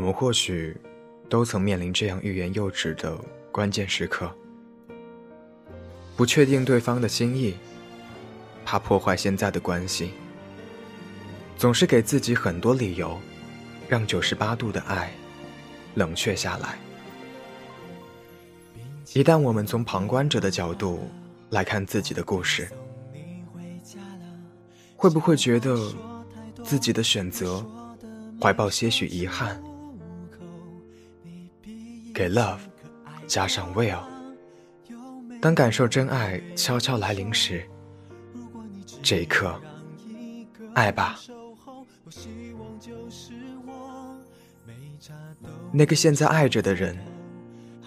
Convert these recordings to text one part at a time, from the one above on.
我们或许都曾面临这样欲言又止的关键时刻，不确定对方的心意，怕破坏现在的关系，总是给自己很多理由，让九十八度的爱冷却下来。一旦我们从旁观者的角度来看自己的故事，会不会觉得自己的选择怀抱些许遗憾？给 love 加上 will，当感受真爱悄悄来临时，这一刻，爱吧。那个现在爱着的人，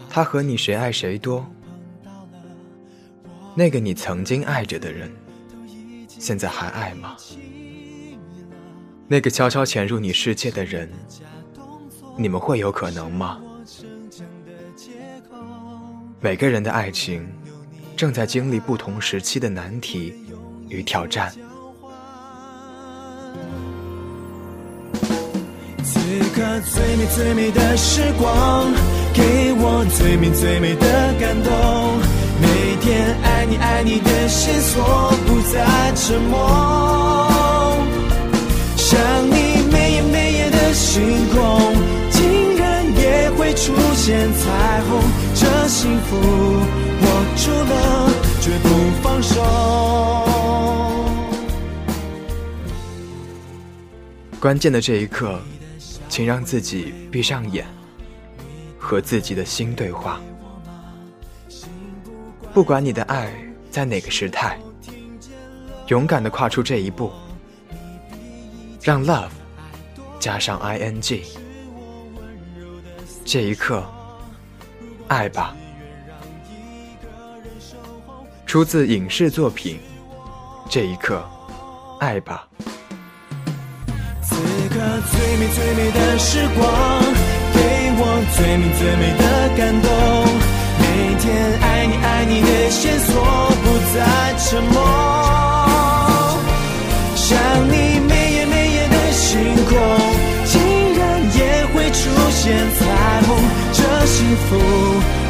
他和你谁爱谁多？那个你曾经爱着的人，现在还爱吗？那个悄悄潜入你世界的人，你们会有可能吗？每个人的爱情，正在经历不同时期的难题与挑战。此刻最美最美的时光，给我最美最美的感动。每天爱你爱你的线索，不再沉默。想你每夜每夜的星空，出现彩虹。这幸福握住了，绝不放手。关键的这一刻，请让自己闭上眼，和自己的心对话。不管你的爱在哪个时态，勇敢的跨出这一步，让 love 加上 ing。这一刻。爱吧，出自影视作品。这一刻，爱吧。此刻最美最美的时光，给我最美最美的感动。每天爱你爱你的线索，不再沉默。这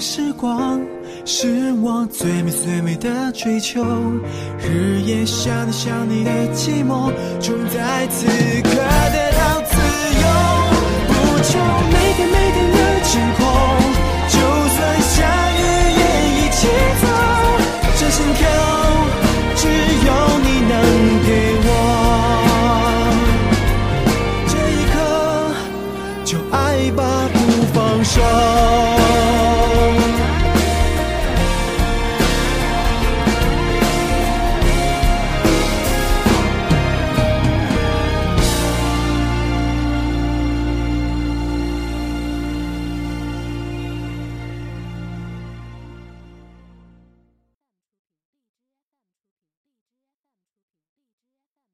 时光是我最美最美的追求，日夜想你想你的寂寞，终在此刻得到自由。不求每天每天的晴空，